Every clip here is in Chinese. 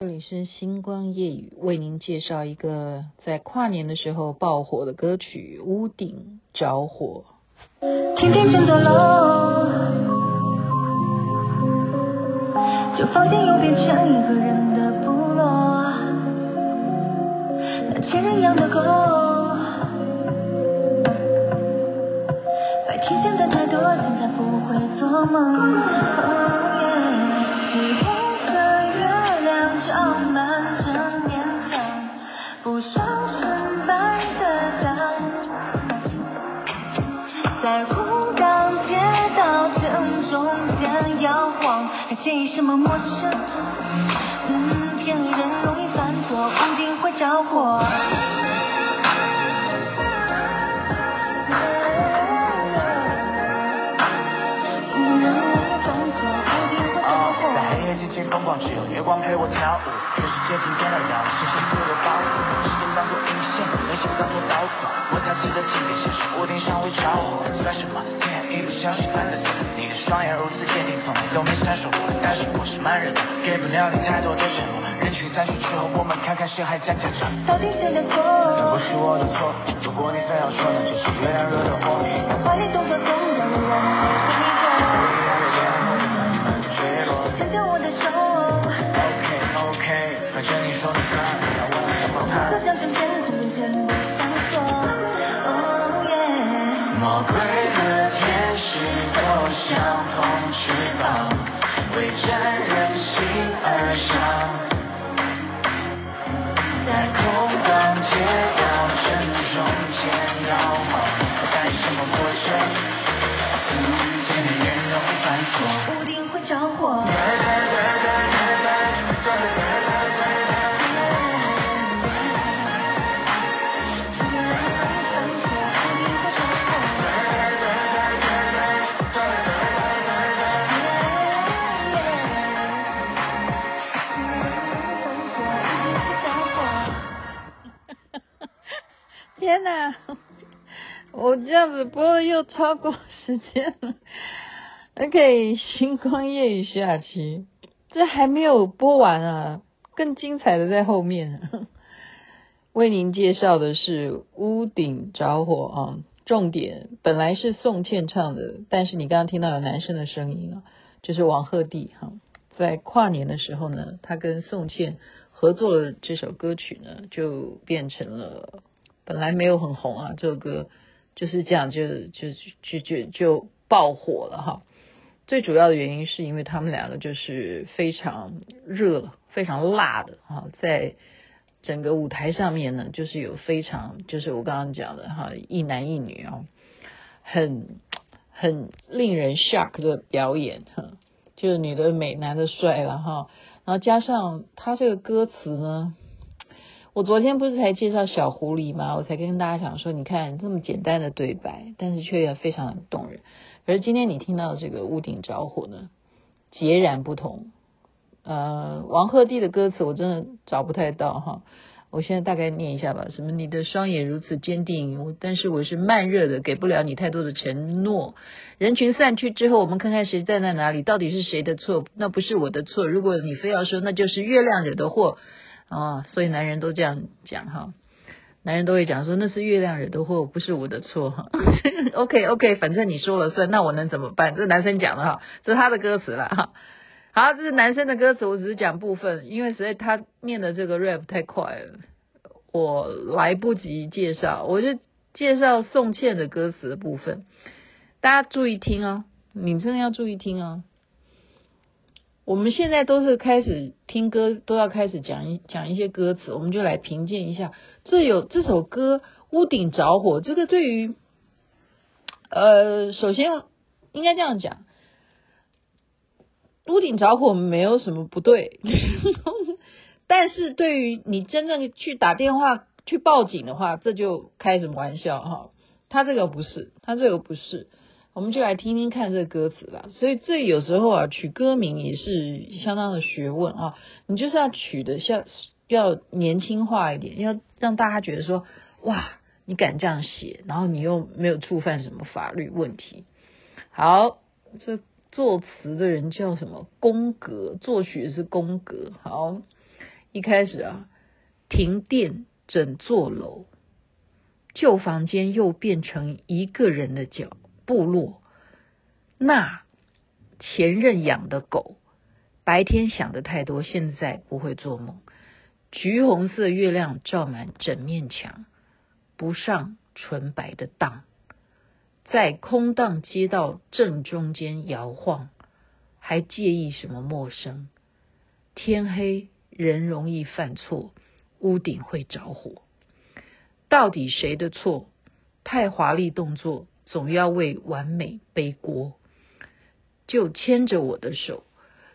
这里是星光夜语，为您介绍一个在跨年的时候爆火的歌曲《屋顶着火》。天天争夺楼，这房间又变成一个人的部落。那千人养的狗，白天想的太多，现在不会做梦。在孤单街道正中间摇晃，还介意什么陌生？嗯，天黑人容易犯错，屋顶会着火。在黑夜尽情疯狂，只有月光陪我跳舞。全世界停电了，让星星线，人生当作导航。我才记得今天现实，屋顶上会着火，算什么？天黑一不小心犯的错。你的双眼如此坚定，从来都没闪烁过。但是我是慢热的，给不了你太多的承诺。人群散去之后，我们看看谁还讲讲讲。到底谁的错？那不是我的错。如果你非要说，那就是月亮惹的祸。让华丽动作中让子播又超过时间了。OK，星光夜语下期，这还没有播完啊，更精彩的在后面。为您介绍的是《屋顶着火》啊，重点本来是宋茜唱的，但是你刚刚听到有男生的声音啊，就是王鹤棣哈，在跨年的时候呢，他跟宋茜合作的这首歌曲呢，就变成了。本来没有很红啊，这首歌就是这样，就就就就就爆火了哈。最主要的原因是因为他们两个就是非常热、非常辣的哈，在整个舞台上面呢，就是有非常就是我刚刚讲的哈，一男一女啊，很很令人 shock 的表演哈，就是女的美，男的帅了哈，然后加上他这个歌词呢。我昨天不是才介绍小狐狸吗？我才跟大家讲说，你看这么简单的对白，但是却也非常动人。而今天你听到这个屋顶着火呢，截然不同。呃，王鹤棣的歌词我真的找不太到哈，我现在大概念一下吧。什么？你的双眼如此坚定，但是我是慢热的，给不了你太多的承诺。人群散去之后，我们看看谁站在哪里，到底是谁的错？那不是我的错。如果你非要说，那就是月亮惹的祸。哦，所以男人都这样讲哈，男人都会讲说那是月亮惹的祸，不是我的错哈。OK OK，反正你说了算，那我能怎么办？这是男生讲的哈，这是他的歌词了哈。好，这是男生的歌词，我只是讲部分，因为实在他念的这个 rap 太快了，我来不及介绍，我就介绍宋茜的歌词的部分，大家注意听哦，你真的要注意听哦。我们现在都是开始听歌，都要开始讲一讲一些歌词，我们就来评鉴一下。这有这首歌《屋顶着火》，这个对于，呃，首先应该这样讲，屋顶着火没有什么不对，但是对于你真正去打电话去报警的话，这就开什么玩笑哈？他这个不是，他这个不是。我们就来听听看这歌词吧。所以这有时候啊，取歌名也是相当的学问啊。你就是要取的像要年轻化一点，要让大家觉得说，哇，你敢这样写，然后你又没有触犯什么法律问题。好，这作词的人叫什么？宫格，作曲是宫格。好，一开始啊，停电整座楼，旧房间又变成一个人的角部落。那前任养的狗，白天想的太多，现在不会做梦。橘红色月亮照满整面墙，不上纯白的当，在空荡街道正中间摇晃，还介意什么陌生？天黑人容易犯错，屋顶会着火，到底谁的错？太华丽动作总要为完美背锅，就牵着我的手，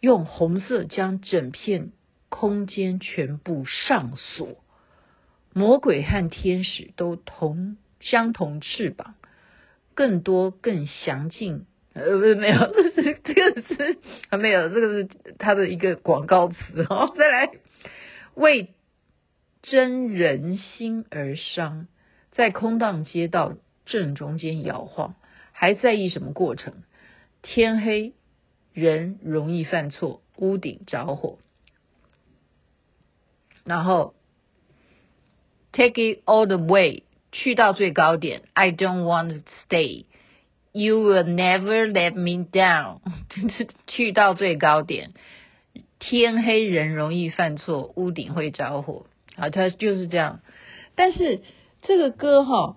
用红色将整片。空间全部上锁，魔鬼和天使都同相同翅膀，更多更详尽。呃，不 是没有，这个是啊没有，这个是他的一个广告词哦。再来，为真人心而伤，在空荡街道正中间摇晃，还在意什么过程？天黑，人容易犯错，屋顶着火。然后，take it all the way，去到最高点。I don't want to stay. You will never let me down。去到最高点，天黑人容易犯错，屋顶会着火。啊，它就是这样。但是这个歌哈，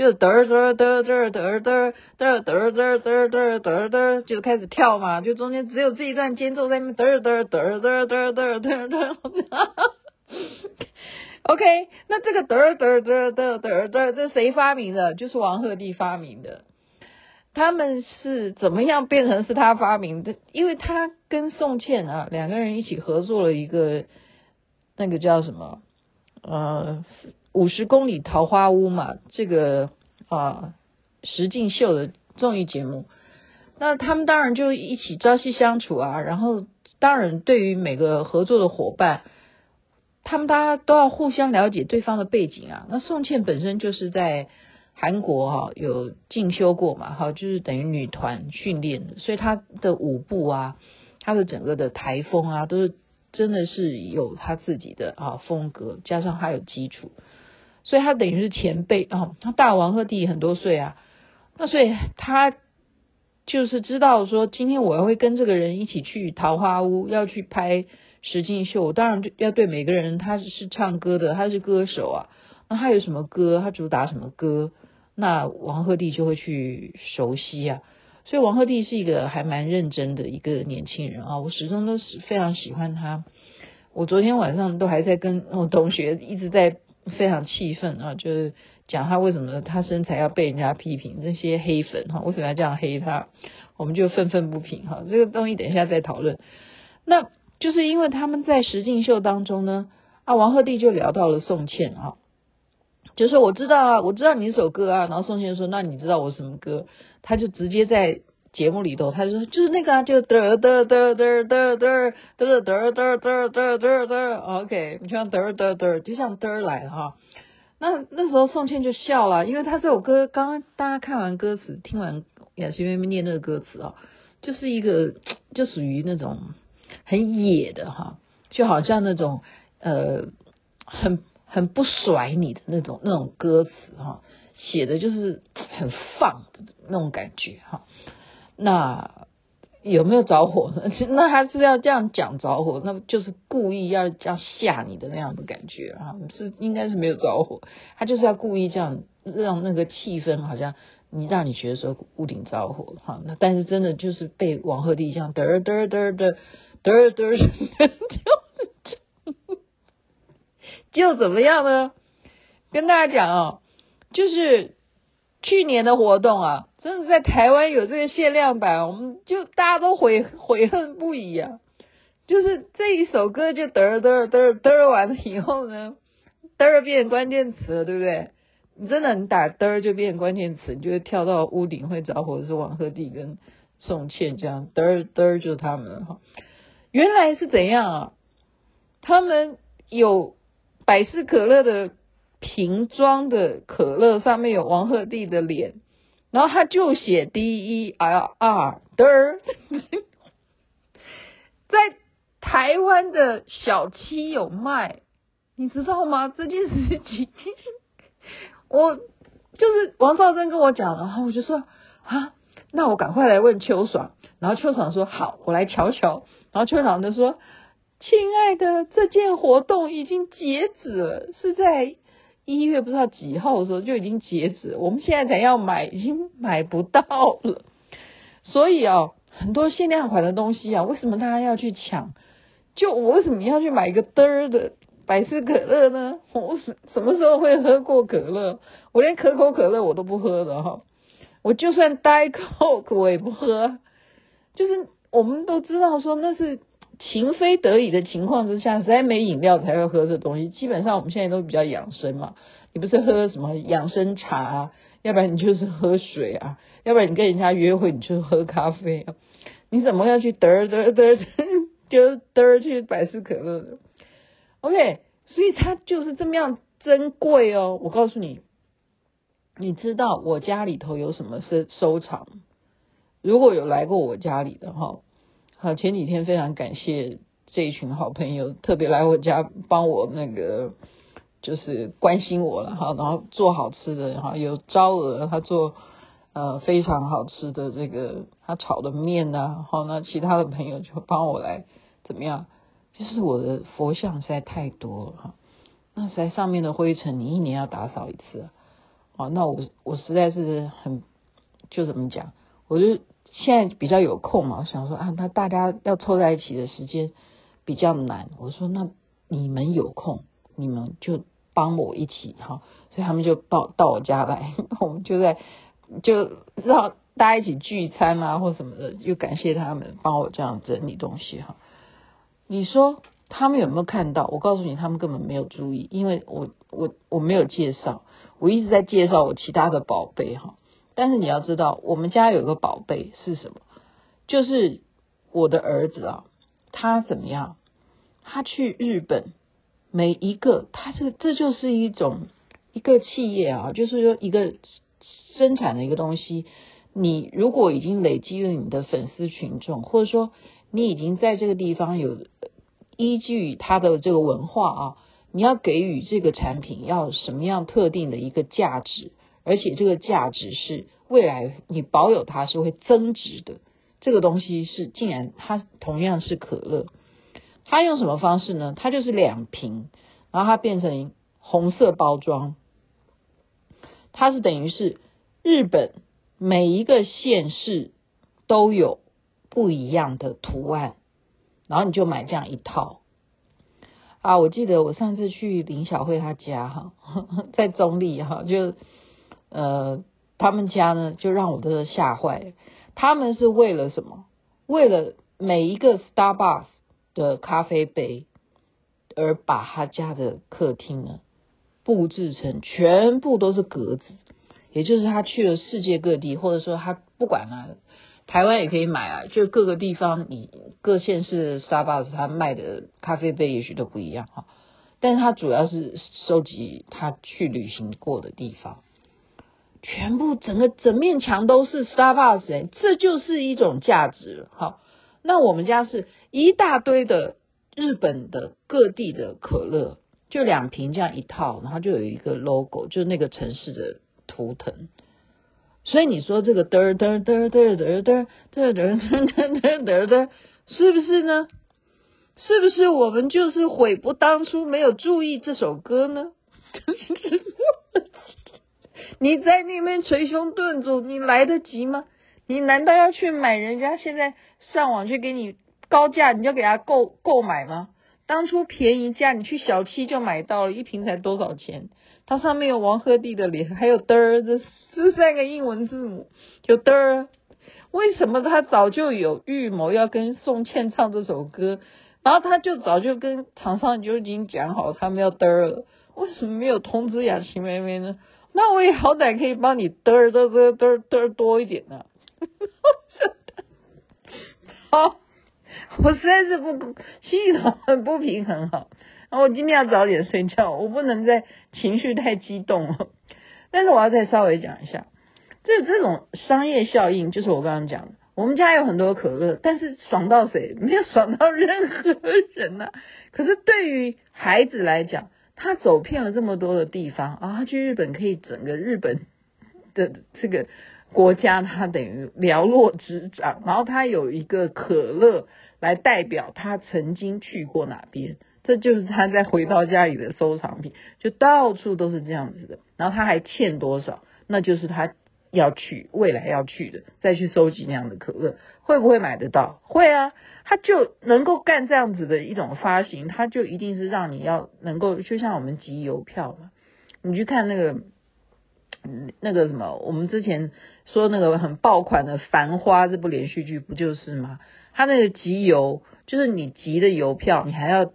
就是嘚嘚嘚嘚嘚嘚嘚嘚嘚嘚嘚嘚嘚，就开始跳嘛，就中间只有这一段间奏在那嘚嘚嘚嘚嘚嘚嘚嘚。OK，那这个嘚嘚嘚嘚嘚嘚，这谁发明的？就是王鹤棣发明的。他们是怎么样变成是他发明的？因为他跟宋茜啊两个人一起合作了一个那个叫什么？呃，五十公里桃花坞嘛，这个啊石敬秀的综艺节目。那他们当然就一起朝夕相处啊，然后当然对于每个合作的伙伴。他们大家都要互相了解对方的背景啊。那宋茜本身就是在韩国哈有进修过嘛，哈，就是等于女团训练的，所以她的舞步啊，她的整个的台风啊，都是真的是有她自己的啊风格，加上她有基础，所以他等于是前辈啊。他大王鹤棣很多岁啊，那所以他就是知道说，今天我要会跟这个人一起去桃花坞，要去拍。实境秀，当然要对每个人，他是唱歌的，他是歌手啊。那他有什么歌，他主打什么歌，那王鹤棣就会去熟悉啊。所以王鹤棣是一个还蛮认真的一个年轻人啊，我始终都是非常喜欢他。我昨天晚上都还在跟我同学一直在非常气愤啊，就是讲他为什么他身材要被人家批评，那些黑粉哈，为什么要这样黑他？我们就愤愤不平哈。这个东西等一下再讨论。那。就是因为他们在实境秀当中呢，啊，王鹤棣就聊到了宋茜啊，就说我知道啊，我知道你一首歌啊，然后宋茜说，那你知道我什么歌？他就直接在节目里头，他就说就是那个啊，就嘚嘚嘚嘚嘚嘚嘚嘚嘚嘚嘚嘚嘚嘚，OK，你像嘚嘚嘚，就像嘚来哈。那那时候宋茜就笑了，因为他这首歌刚刚大家看完歌词，听完雅琪妹妹念那个歌词啊，就是一个就属于那种。很野的哈，就好像那种呃，很很不甩你的那种那种歌词哈，写的就是很放的那种感觉哈。那有没有着火呢？那他是要这样讲着火，那就是故意要这样吓你的那样的感觉啊，是应该是没有着火，他就是要故意这样让那个气氛好像你让你觉得说屋顶着火哈。那但是真的就是被王鹤棣这样嘚嘚嘚嘚。嘚嘚，就就怎么样呢？跟大家讲哦，就是去年的活动啊，真的在台湾有这个限量版，我们就大家都悔 悔恨不已啊。就是这一首歌就嘚嘚嘚嘚完了以后呢，嘚变关键词了，对不对？你真的你打嘚就变关键词，你就会跳到屋顶会着火，是王鹤棣跟宋茜这样嘚嘚就是他们哈。原来是怎样啊？他们有百事可乐的瓶装的可乐，上面有王鹤棣的脸，然后他就写 D E R R 嘚，在台湾的小七有卖，你知道吗？这件事情。我就是王兆珍跟我讲，然后我就说啊，那我赶快来问秋爽，然后秋爽说好，我来瞧瞧，然后秋爽就说，亲爱的，这件活动已经截止了，是在一月不知道几号的时候就已经截止，我们现在才要买，已经买不到了，所以啊，很多限量款的东西啊，为什么大家要去抢？就我为什么要去买一个嘚儿的？百事可乐呢？我什什么时候会喝过可乐？我连可口可乐我都不喝的哈。我就算 Diet Coke 我也不喝。就是我们都知道说那是情非得已的情况之下，实在没饮料才会喝这东西。基本上我们现在都比较养生嘛。你不是喝什么养生茶啊？要不然你就是喝水啊？要不然你跟人家约会你就喝咖啡啊？你怎么要去嘚嘚嘚 就嘚去百事可乐的？OK，所以它就是这么样珍贵哦。我告诉你，你知道我家里头有什么是收藏？如果有来过我家里的哈，好，前几天非常感谢这一群好朋友，特别来我家帮我那个就是关心我了哈，然后做好吃的哈，有招娥他做呃非常好吃的这个他炒的面呐，好，那其他的朋友就帮我来怎么样？就是我的佛像实在太多了哈，那实在上面的灰尘，你一年要打扫一次啊。那我我实在是很就怎么讲，我就现在比较有空嘛，我想说啊，那大家要凑在一起的时间比较难。我说那你们有空，你们就帮我一起哈，所以他们就到到我家来，我们就在就让大家一起聚餐啊或什么的，又感谢他们帮我这样整理东西哈。你说他们有没有看到？我告诉你，他们根本没有注意，因为我我我没有介绍，我一直在介绍我其他的宝贝哈。但是你要知道，我们家有个宝贝是什么？就是我的儿子啊，他怎么样？他去日本，每一个他这这就是一种一个企业啊，就是说一个生产的一个东西。你如果已经累积了你的粉丝群众，或者说。你已经在这个地方有依据它的这个文化啊，你要给予这个产品要什么样特定的一个价值，而且这个价值是未来你保有它是会增值的。这个东西是竟然它同样是可乐，它用什么方式呢？它就是两瓶，然后它变成红色包装，它是等于是日本每一个县市都有。不一样的图案，然后你就买这样一套啊！我记得我上次去林小慧她家哈，在中坜哈，就呃他们家呢就让我都吓坏了。他们是为了什么？为了每一个 Starbucks 的咖啡杯而把他家的客厅呢布置成全部都是格子，也就是他去了世界各地，或者说他不管啊。台湾也可以买啊，就各个地方，你各县市 Starbucks 他卖的咖啡杯也许都不一样哈，但是他主要是收集他去旅行过的地方，全部整个整面墙都是 Starbucks，欸，这就是一种价值好。那我们家是一大堆的日本的各地的可乐，就两瓶这样一套，然后就有一个 logo，就那个城市的图腾。所以你说这个嘚嘚嘚嘚嘚嘚嘚嘚嘚嘚嘚嘚嘚，是不是呢？是不是我们就是悔不当初没有注意这首歌呢？你在那边捶胸顿足，你来得及吗？你难道要去买人家现在上网去给你高价，你就给他购购买吗？当初便宜价，你去小七就买到了，一瓶才多少钱？它上面有王鹤棣的脸，还有嘚这十三个英文字母，就嘚。为什么他早就有预谋要跟宋茜唱这首歌，然后他就早就跟厂商就已经讲好他们要嘚了，为什么没有通知雅琪妹妹呢？那我也好歹可以帮你嘚嘚嘚嘚嘚多一点呢、啊。好，我实在是不系统很不平衡哈。我今天要早点睡觉，我不能再情绪太激动了。但是我要再稍微讲一下，这这种商业效应，就是我刚刚讲的。我们家有很多可乐，但是爽到谁？没有爽到任何人呐、啊。可是对于孩子来讲，他走遍了这么多的地方啊，他去日本可以整个日本的这个国家，他等于寥落指掌。然后他有一个可乐来代表他曾经去过哪边，这就是他在回到家里的收藏品，就到处都是这样子的。然后他还欠多少，那就是他。要去未来要去的，再去收集那样的可乐，会不会买得到？会啊，他就能够干这样子的一种发行，他就一定是让你要能够，就像我们集邮票嘛，你去看那个，那个什么，我们之前说那个很爆款的《繁花》这部连续剧不就是吗？他那个集邮，就是你集的邮票，你还要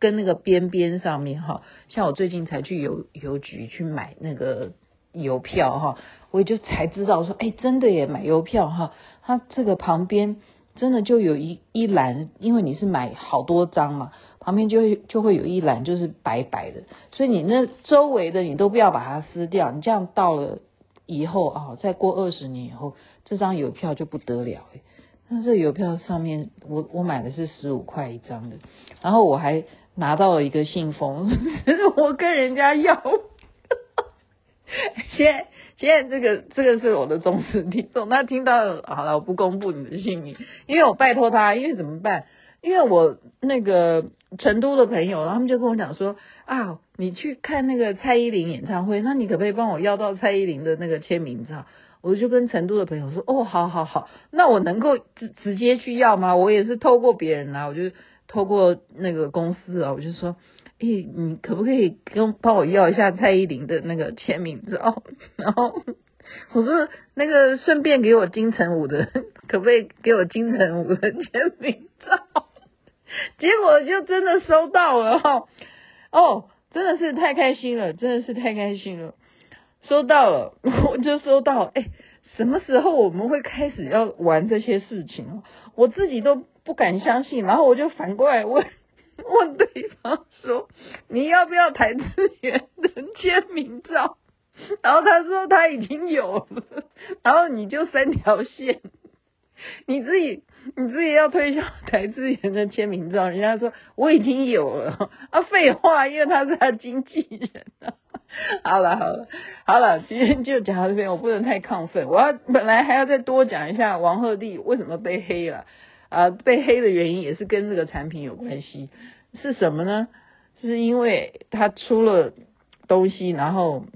跟那个边边上面哈，像我最近才去邮邮局去买那个邮票哈。我也就才知道说，哎，真的耶，买邮票哈，它这个旁边真的就有一一栏，因为你是买好多张嘛，旁边就会就会有一栏就是白白的，所以你那周围的你都不要把它撕掉，你这样到了以后啊，再过二十年以后，这张邮票就不得了哎。那这邮票上面，我我买的是十五块一张的，然后我还拿到了一个信封，我跟人家要，先。现在这个这个是我的忠实听众，他听到好了，我不公布你的姓名，因为我拜托他，因为怎么办？因为我那个成都的朋友，他们就跟我讲说啊，你去看那个蔡依林演唱会，那你可不可以帮我要到蔡依林的那个签名照？我就跟成都的朋友说，哦，好好好，那我能够直直接去要吗？我也是透过别人啊，我就透过那个公司啊，我就说。诶，你可不可以跟帮我要一下蔡依林的那个签名照？然后我说那个顺便给我金城武的，可不可以给我金城武的签名照？结果就真的收到了哈！哦，真的是太开心了，真的是太开心了，收到了，我就收到。诶，什么时候我们会开始要玩这些事情？我自己都不敢相信，然后我就反过来问。问对方说：“你要不要邰智源的签名照？” 然后他说他已经有了，然后你就三条线，你自己你自己要推销邰智源的签名照，人家说我已经有了啊，废话，因为他是他经纪人啊。好了好了好了，今天就讲到这边，我不能太亢奋，我要本来还要再多讲一下王鹤棣为什么被黑了。啊，被黑的原因也是跟这个产品有关系，是什么呢？是因为他出了东西，然后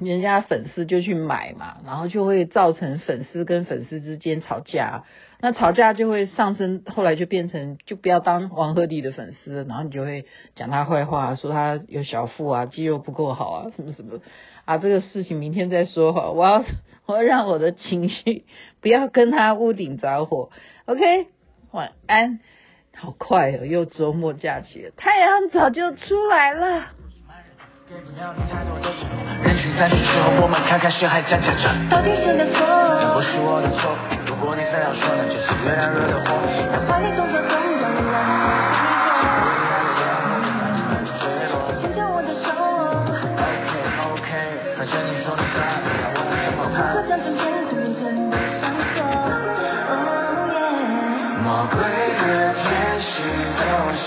人家粉丝就去买嘛，然后就会造成粉丝跟粉丝之间吵架，那吵架就会上升，后来就变成就不要当王鹤棣的粉丝，然后你就会讲他坏话，说他有小腹啊，肌肉不够好啊，什么什么啊，这个事情明天再说哈，我要我要让我的情绪不要跟他屋顶着火。OK，晚安。好快哦，又周末假期了，太阳早就出来了。人群散去之后，我们看看谁还在站着。到底谁的错？不是我的错。如果你非要说，那就是月亮惹的祸。把你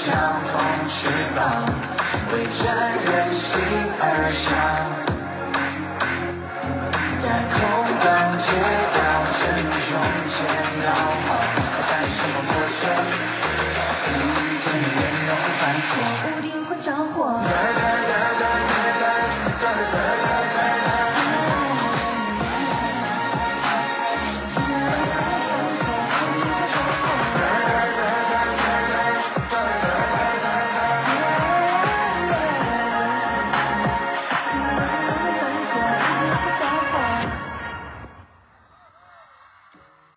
像同翅膀，为着人心而翔。